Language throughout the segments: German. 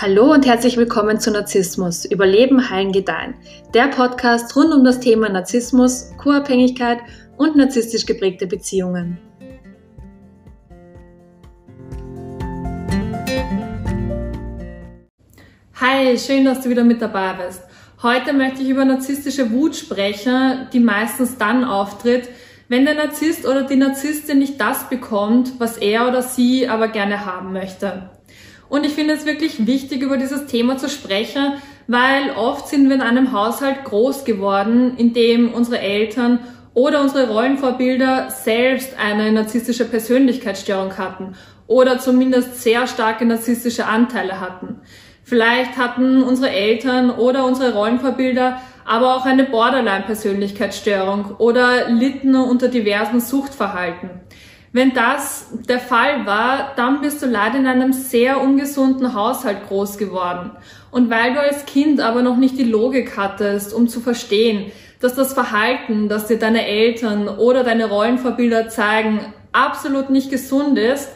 Hallo und herzlich willkommen zu Narzissmus, Überleben, Heilen, Gedeihen. Der Podcast rund um das Thema Narzissmus, Co-Abhängigkeit und narzisstisch geprägte Beziehungen. Hi, schön, dass du wieder mit dabei bist. Heute möchte ich über narzisstische Wut sprechen, die meistens dann auftritt, wenn der Narzisst oder die Narzisstin nicht das bekommt, was er oder sie aber gerne haben möchte. Und ich finde es wirklich wichtig, über dieses Thema zu sprechen, weil oft sind wir in einem Haushalt groß geworden, in dem unsere Eltern oder unsere Rollenvorbilder selbst eine narzisstische Persönlichkeitsstörung hatten oder zumindest sehr starke narzisstische Anteile hatten. Vielleicht hatten unsere Eltern oder unsere Rollenvorbilder aber auch eine Borderline-Persönlichkeitsstörung oder litten unter diversen Suchtverhalten. Wenn das der Fall war, dann bist du leider in einem sehr ungesunden Haushalt groß geworden. Und weil du als Kind aber noch nicht die Logik hattest, um zu verstehen, dass das Verhalten, das dir deine Eltern oder deine Rollenvorbilder zeigen, absolut nicht gesund ist,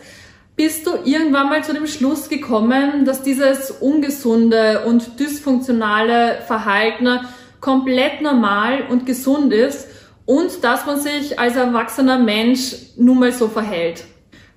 bist du irgendwann mal zu dem Schluss gekommen, dass dieses ungesunde und dysfunktionale Verhalten komplett normal und gesund ist und dass man sich als erwachsener Mensch nun mal so verhält.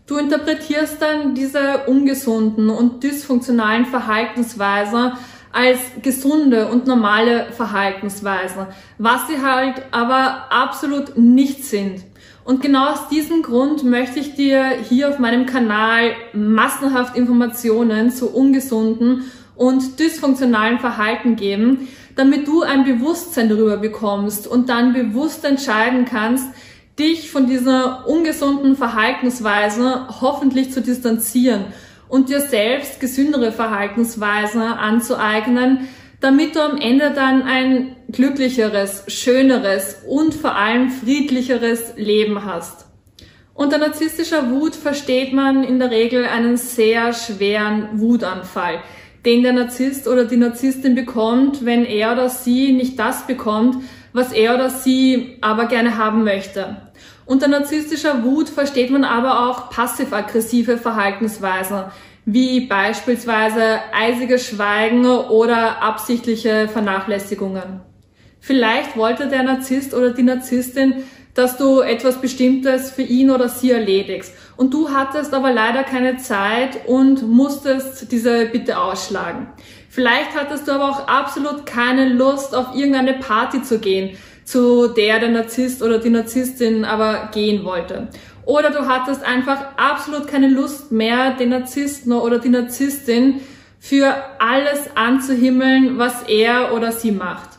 Du interpretierst dann diese ungesunden und dysfunktionalen Verhaltensweisen als gesunde und normale Verhaltensweisen, was sie halt aber absolut nicht sind. Und genau aus diesem Grund möchte ich dir hier auf meinem Kanal massenhaft Informationen zu ungesunden und dysfunktionalen Verhalten geben, damit du ein Bewusstsein darüber bekommst und dann bewusst entscheiden kannst, dich von dieser ungesunden Verhaltensweise hoffentlich zu distanzieren und dir selbst gesündere Verhaltensweisen anzueignen, damit du am Ende dann ein glücklicheres, schöneres und vor allem friedlicheres Leben hast. Unter narzisstischer Wut versteht man in der Regel einen sehr schweren Wutanfall den der Narzisst oder die Narzisstin bekommt, wenn er oder sie nicht das bekommt, was er oder sie aber gerne haben möchte. Unter narzisstischer Wut versteht man aber auch passiv-aggressive Verhaltensweisen, wie beispielsweise eisiges Schweigen oder absichtliche Vernachlässigungen. Vielleicht wollte der Narzisst oder die Narzisstin dass du etwas Bestimmtes für ihn oder sie erledigst. Und du hattest aber leider keine Zeit und musstest diese Bitte ausschlagen. Vielleicht hattest du aber auch absolut keine Lust, auf irgendeine Party zu gehen, zu der der Narzisst oder die Narzisstin aber gehen wollte. Oder du hattest einfach absolut keine Lust mehr, den Narzissten oder die Narzisstin für alles anzuhimmeln, was er oder sie macht.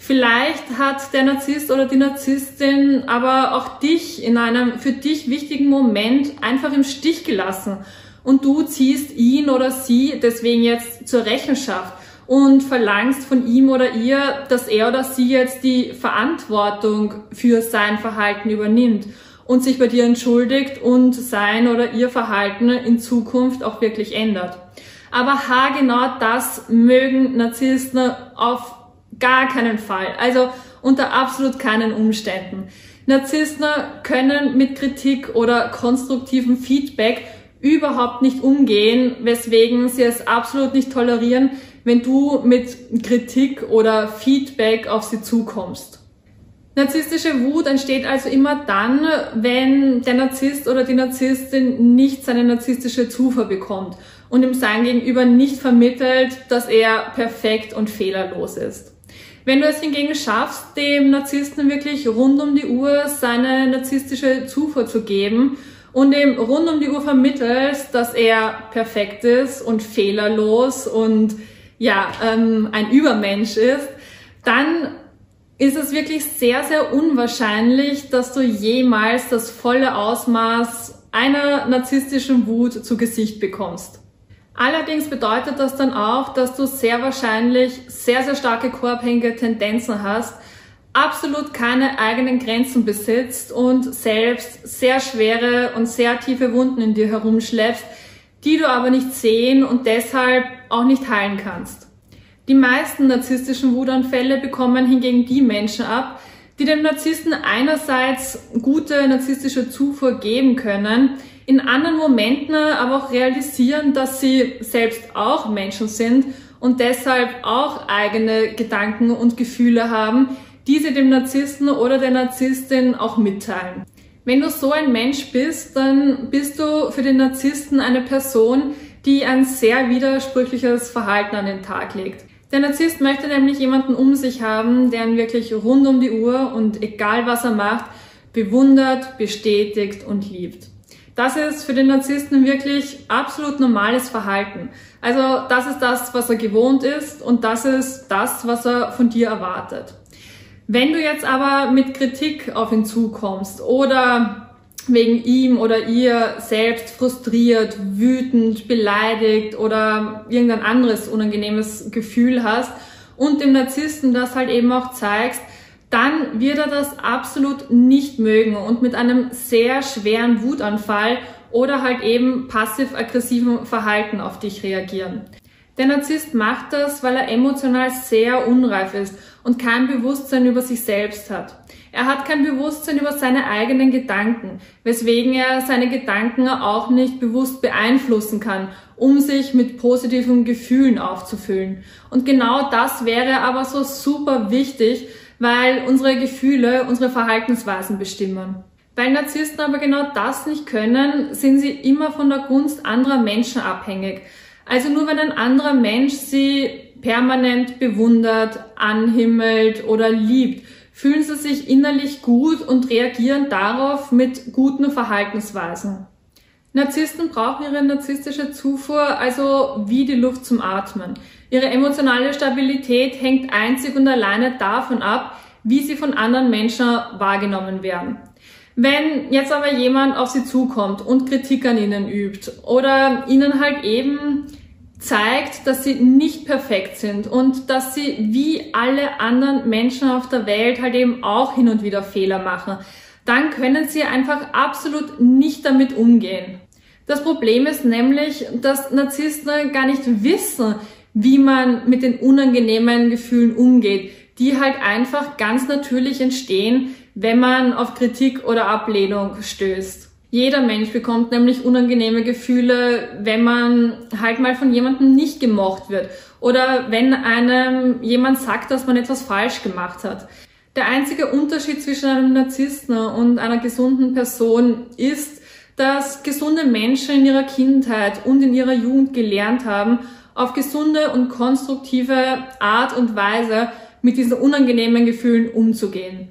Vielleicht hat der Narzisst oder die Narzisstin aber auch dich in einem für dich wichtigen Moment einfach im Stich gelassen und du ziehst ihn oder sie deswegen jetzt zur Rechenschaft und verlangst von ihm oder ihr, dass er oder sie jetzt die Verantwortung für sein Verhalten übernimmt und sich bei dir entschuldigt und sein oder ihr Verhalten in Zukunft auch wirklich ändert. Aber ha, genau das mögen Narzissten auf Gar keinen Fall. Also unter absolut keinen Umständen. Narzissten können mit Kritik oder konstruktivem Feedback überhaupt nicht umgehen, weswegen sie es absolut nicht tolerieren, wenn du mit Kritik oder Feedback auf sie zukommst. Narzisstische Wut entsteht also immer dann, wenn der Narzisst oder die Narzisstin nicht seine narzisstische Zufuhr bekommt und ihm sein Gegenüber nicht vermittelt, dass er perfekt und fehlerlos ist. Wenn du es hingegen schaffst, dem Narzissten wirklich rund um die Uhr seine narzisstische Zufuhr zu geben und ihm rund um die Uhr vermittelst, dass er perfekt ist und fehlerlos und ja, ähm, ein Übermensch ist, dann ist es wirklich sehr, sehr unwahrscheinlich, dass du jemals das volle Ausmaß einer narzisstischen Wut zu Gesicht bekommst. Allerdings bedeutet das dann auch, dass du sehr wahrscheinlich sehr, sehr starke koabhängige Tendenzen hast, absolut keine eigenen Grenzen besitzt und selbst sehr schwere und sehr tiefe Wunden in dir herumschleppst, die du aber nicht sehen und deshalb auch nicht heilen kannst. Die meisten narzisstischen Wutanfälle bekommen hingegen die Menschen ab, die dem Narzissten einerseits gute narzisstische Zufuhr geben können, in anderen Momenten aber auch realisieren, dass sie selbst auch Menschen sind und deshalb auch eigene Gedanken und Gefühle haben, die sie dem Narzissten oder der Narzisstin auch mitteilen. Wenn du so ein Mensch bist, dann bist du für den Narzissten eine Person, die ein sehr widersprüchliches Verhalten an den Tag legt. Der Narzisst möchte nämlich jemanden um sich haben, der ihn wirklich rund um die Uhr und egal was er macht, bewundert, bestätigt und liebt. Das ist für den Narzissten wirklich absolut normales Verhalten. Also das ist das, was er gewohnt ist und das ist das, was er von dir erwartet. Wenn du jetzt aber mit Kritik auf ihn zukommst oder wegen ihm oder ihr selbst frustriert, wütend, beleidigt oder irgendein anderes unangenehmes Gefühl hast und dem Narzissten das halt eben auch zeigst, dann wird er das absolut nicht mögen und mit einem sehr schweren Wutanfall oder halt eben passiv-aggressiven Verhalten auf dich reagieren. Der Narzisst macht das, weil er emotional sehr unreif ist und kein Bewusstsein über sich selbst hat. Er hat kein Bewusstsein über seine eigenen Gedanken, weswegen er seine Gedanken auch nicht bewusst beeinflussen kann, um sich mit positiven Gefühlen aufzufüllen. Und genau das wäre aber so super wichtig, weil unsere Gefühle unsere Verhaltensweisen bestimmen. Weil Narzissten aber genau das nicht können, sind sie immer von der Gunst anderer Menschen abhängig. Also nur wenn ein anderer Mensch sie permanent bewundert, anhimmelt oder liebt, fühlen sie sich innerlich gut und reagieren darauf mit guten Verhaltensweisen. Narzissten brauchen ihre narzisstische Zufuhr also wie die Luft zum Atmen. Ihre emotionale Stabilität hängt einzig und alleine davon ab, wie sie von anderen Menschen wahrgenommen werden. Wenn jetzt aber jemand auf sie zukommt und Kritik an ihnen übt oder ihnen halt eben zeigt, dass sie nicht perfekt sind und dass sie wie alle anderen Menschen auf der Welt halt eben auch hin und wieder Fehler machen, dann können sie einfach absolut nicht damit umgehen. Das Problem ist nämlich, dass Narzissten gar nicht wissen, wie man mit den unangenehmen Gefühlen umgeht, die halt einfach ganz natürlich entstehen, wenn man auf Kritik oder Ablehnung stößt. Jeder Mensch bekommt nämlich unangenehme Gefühle, wenn man halt mal von jemandem nicht gemocht wird oder wenn einem jemand sagt, dass man etwas falsch gemacht hat. Der einzige Unterschied zwischen einem Narzissten und einer gesunden Person ist, dass gesunde Menschen in ihrer Kindheit und in ihrer Jugend gelernt haben, auf gesunde und konstruktive Art und Weise mit diesen unangenehmen Gefühlen umzugehen.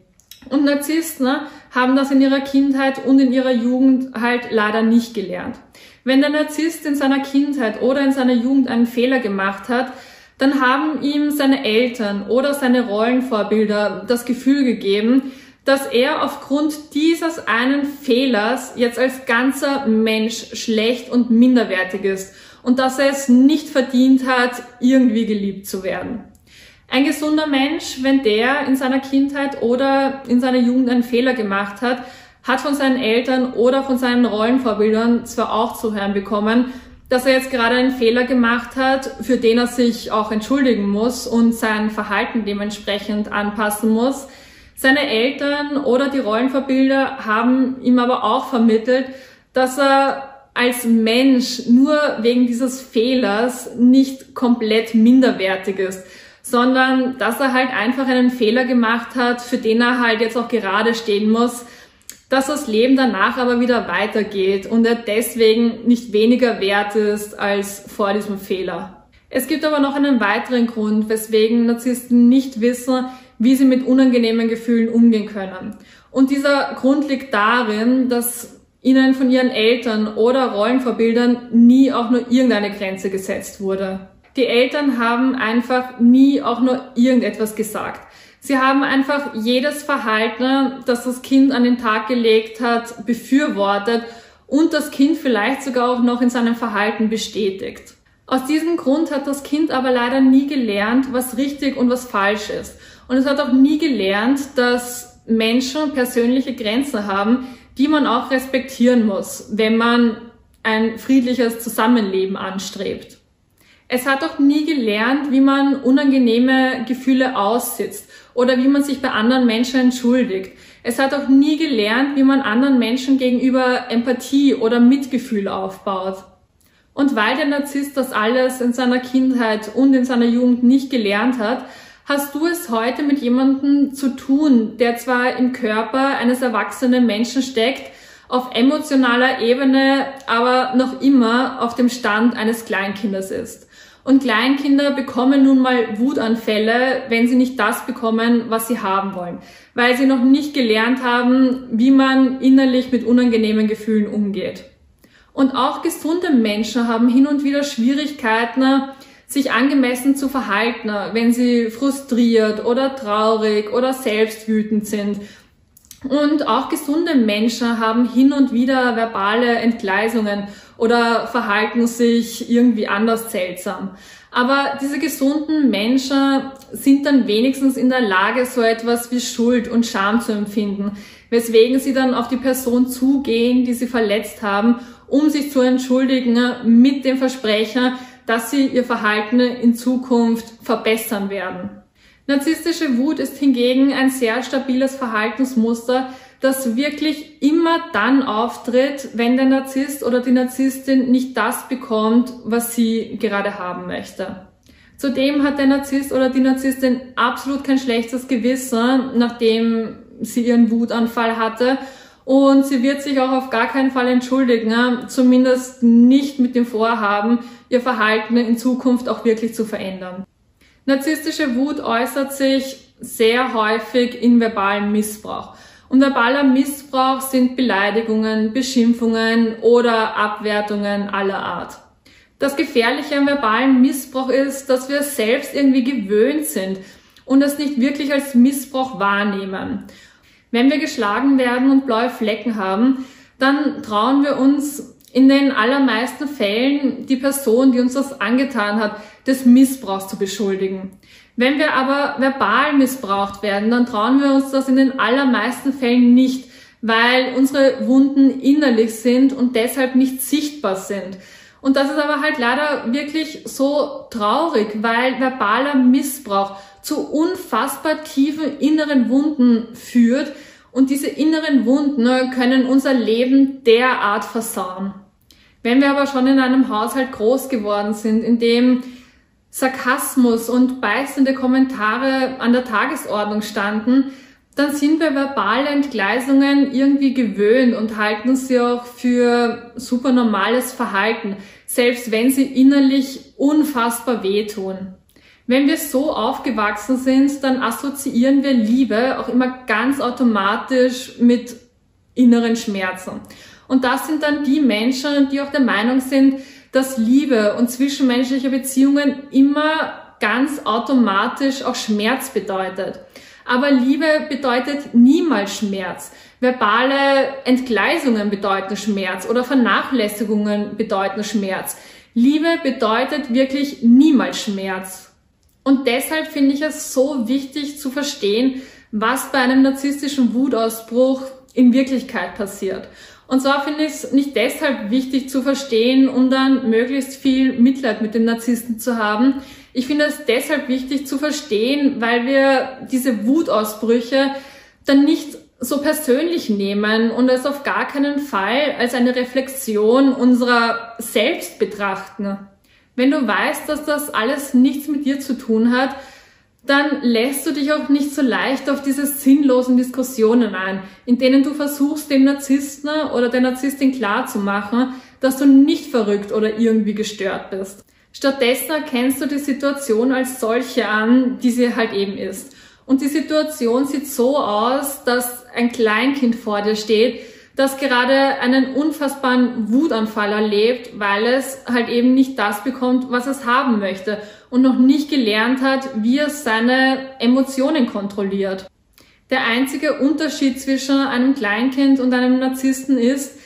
Und Narzissten ne, haben das in ihrer Kindheit und in ihrer Jugend halt leider nicht gelernt. Wenn der Narzisst in seiner Kindheit oder in seiner Jugend einen Fehler gemacht hat, dann haben ihm seine Eltern oder seine Rollenvorbilder das Gefühl gegeben, dass er aufgrund dieses einen Fehlers jetzt als ganzer Mensch schlecht und minderwertig ist und dass er es nicht verdient hat, irgendwie geliebt zu werden. Ein gesunder Mensch, wenn der in seiner Kindheit oder in seiner Jugend einen Fehler gemacht hat, hat von seinen Eltern oder von seinen Rollenvorbildern zwar auch zu hören bekommen, dass er jetzt gerade einen Fehler gemacht hat, für den er sich auch entschuldigen muss und sein Verhalten dementsprechend anpassen muss. Seine Eltern oder die Rollenvorbilder haben ihm aber auch vermittelt, dass er als Mensch nur wegen dieses Fehlers nicht komplett minderwertig ist sondern dass er halt einfach einen Fehler gemacht hat, für den er halt jetzt auch gerade stehen muss, dass das Leben danach aber wieder weitergeht und er deswegen nicht weniger wert ist als vor diesem Fehler. Es gibt aber noch einen weiteren Grund, weswegen Narzissten nicht wissen, wie sie mit unangenehmen Gefühlen umgehen können. Und dieser Grund liegt darin, dass ihnen von ihren Eltern oder Rollenvorbildern nie auch nur irgendeine Grenze gesetzt wurde. Die Eltern haben einfach nie auch nur irgendetwas gesagt. Sie haben einfach jedes Verhalten, das das Kind an den Tag gelegt hat, befürwortet und das Kind vielleicht sogar auch noch in seinem Verhalten bestätigt. Aus diesem Grund hat das Kind aber leider nie gelernt, was richtig und was falsch ist. Und es hat auch nie gelernt, dass Menschen persönliche Grenzen haben, die man auch respektieren muss, wenn man ein friedliches Zusammenleben anstrebt. Es hat auch nie gelernt, wie man unangenehme Gefühle aussitzt oder wie man sich bei anderen Menschen entschuldigt. Es hat auch nie gelernt, wie man anderen Menschen gegenüber Empathie oder Mitgefühl aufbaut. Und weil der Narzisst das alles in seiner Kindheit und in seiner Jugend nicht gelernt hat, hast du es heute mit jemandem zu tun, der zwar im Körper eines erwachsenen Menschen steckt, auf emotionaler Ebene aber noch immer auf dem Stand eines Kleinkindes ist. Und Kleinkinder bekommen nun mal Wutanfälle, wenn sie nicht das bekommen, was sie haben wollen, weil sie noch nicht gelernt haben, wie man innerlich mit unangenehmen Gefühlen umgeht. Und auch gesunde Menschen haben hin und wieder Schwierigkeiten, sich angemessen zu verhalten, wenn sie frustriert oder traurig oder selbst wütend sind. Und auch gesunde Menschen haben hin und wieder verbale Entgleisungen oder verhalten sich irgendwie anders seltsam. Aber diese gesunden Menschen sind dann wenigstens in der Lage, so etwas wie Schuld und Scham zu empfinden, weswegen sie dann auf die Person zugehen, die sie verletzt haben, um sich zu entschuldigen mit dem Versprechen, dass sie ihr Verhalten in Zukunft verbessern werden. Narzisstische Wut ist hingegen ein sehr stabiles Verhaltensmuster, das wirklich immer dann auftritt, wenn der Narzisst oder die Narzisstin nicht das bekommt, was sie gerade haben möchte. Zudem hat der Narzisst oder die Narzisstin absolut kein schlechtes Gewissen, nachdem sie ihren Wutanfall hatte und sie wird sich auch auf gar keinen Fall entschuldigen, zumindest nicht mit dem Vorhaben, ihr Verhalten in Zukunft auch wirklich zu verändern. Narzisstische Wut äußert sich sehr häufig in verbalem Missbrauch. Und verbaler Missbrauch sind Beleidigungen, Beschimpfungen oder Abwertungen aller Art. Das Gefährliche am verbalen Missbrauch ist, dass wir selbst irgendwie gewöhnt sind und es nicht wirklich als Missbrauch wahrnehmen. Wenn wir geschlagen werden und blaue Flecken haben, dann trauen wir uns in den allermeisten Fällen die Person, die uns das angetan hat, des Missbrauchs zu beschuldigen. Wenn wir aber verbal missbraucht werden, dann trauen wir uns das in den allermeisten Fällen nicht, weil unsere Wunden innerlich sind und deshalb nicht sichtbar sind. Und das ist aber halt leider wirklich so traurig, weil verbaler Missbrauch zu unfassbar tiefen inneren Wunden führt. Und diese inneren Wunden ne, können unser Leben derart versauen. Wenn wir aber schon in einem Haushalt groß geworden sind, in dem Sarkasmus und beißende Kommentare an der Tagesordnung standen, dann sind wir verbale Entgleisungen irgendwie gewöhnt und halten sie auch für super normales Verhalten, selbst wenn sie innerlich unfassbar wehtun. Wenn wir so aufgewachsen sind, dann assoziieren wir Liebe auch immer ganz automatisch mit inneren Schmerzen. Und das sind dann die Menschen, die auch der Meinung sind, dass Liebe und zwischenmenschliche Beziehungen immer ganz automatisch auch Schmerz bedeutet. Aber Liebe bedeutet niemals Schmerz. Verbale Entgleisungen bedeuten Schmerz oder Vernachlässigungen bedeuten Schmerz. Liebe bedeutet wirklich niemals Schmerz. Und deshalb finde ich es so wichtig zu verstehen, was bei einem narzisstischen Wutausbruch in Wirklichkeit passiert. Und zwar finde ich es nicht deshalb wichtig zu verstehen, um dann möglichst viel Mitleid mit dem Narzissten zu haben. Ich finde es deshalb wichtig zu verstehen, weil wir diese Wutausbrüche dann nicht so persönlich nehmen und es auf gar keinen Fall als eine Reflexion unserer selbst betrachten. Wenn du weißt, dass das alles nichts mit dir zu tun hat, dann lässt du dich auch nicht so leicht auf diese sinnlosen Diskussionen ein, in denen du versuchst, dem Narzissten oder der Narzisstin klarzumachen, dass du nicht verrückt oder irgendwie gestört bist. Stattdessen erkennst du die Situation als solche an, die sie halt eben ist. Und die Situation sieht so aus, dass ein Kleinkind vor dir steht, das gerade einen unfassbaren Wutanfall erlebt, weil es halt eben nicht das bekommt, was es haben möchte und noch nicht gelernt hat, wie es seine Emotionen kontrolliert. Der einzige Unterschied zwischen einem Kleinkind und einem Narzissten ist,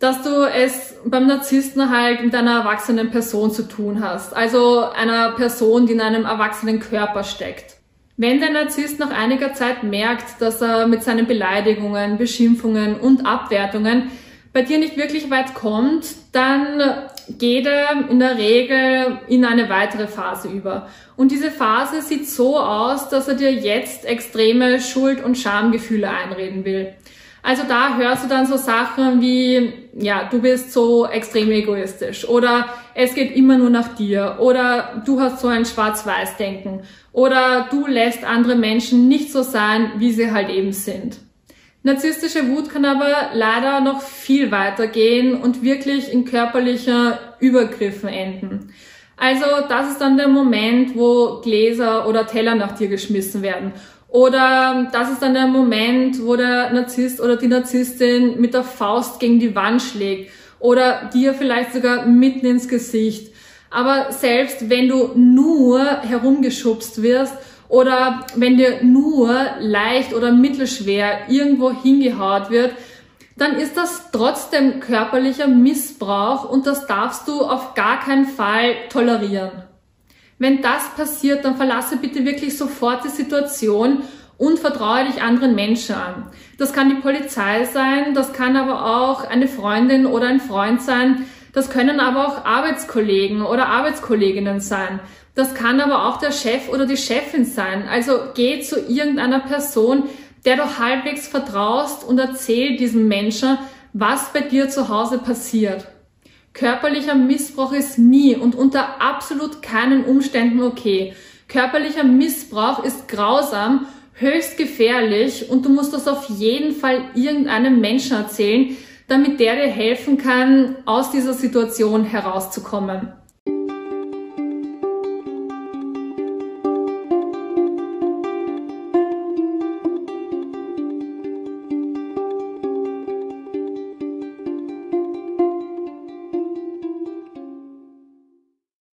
dass du es beim Narzissten halt mit einer erwachsenen Person zu tun hast. Also einer Person, die in einem erwachsenen Körper steckt. Wenn der Narzisst nach einiger Zeit merkt, dass er mit seinen Beleidigungen, Beschimpfungen und Abwertungen bei dir nicht wirklich weit kommt, dann geht er in der Regel in eine weitere Phase über. Und diese Phase sieht so aus, dass er dir jetzt extreme Schuld- und Schamgefühle einreden will. Also da hörst du dann so Sachen wie, ja, du bist so extrem egoistisch oder es geht immer nur nach dir oder du hast so ein Schwarz-Weiß-Denken oder du lässt andere Menschen nicht so sein, wie sie halt eben sind. Narzisstische Wut kann aber leider noch viel weiter gehen und wirklich in körperlicher Übergriffen enden. Also das ist dann der Moment, wo Gläser oder Teller nach dir geschmissen werden oder das ist dann der Moment, wo der Narzisst oder die Narzisstin mit der Faust gegen die Wand schlägt oder dir vielleicht sogar mitten ins Gesicht. Aber selbst wenn du nur herumgeschubst wirst oder wenn dir nur leicht oder mittelschwer irgendwo hingehaut wird, dann ist das trotzdem körperlicher Missbrauch und das darfst du auf gar keinen Fall tolerieren. Wenn das passiert, dann verlasse bitte wirklich sofort die Situation und vertraue dich anderen Menschen an. Das kann die Polizei sein, das kann aber auch eine Freundin oder ein Freund sein, das können aber auch Arbeitskollegen oder Arbeitskolleginnen sein. Das kann aber auch der Chef oder die Chefin sein. Also geh zu irgendeiner Person, der du halbwegs vertraust und erzähl diesem Menschen, was bei dir zu Hause passiert. Körperlicher Missbrauch ist nie und unter absolut keinen Umständen okay. Körperlicher Missbrauch ist grausam, höchst gefährlich und du musst das auf jeden Fall irgendeinem Menschen erzählen, damit der dir helfen kann, aus dieser Situation herauszukommen.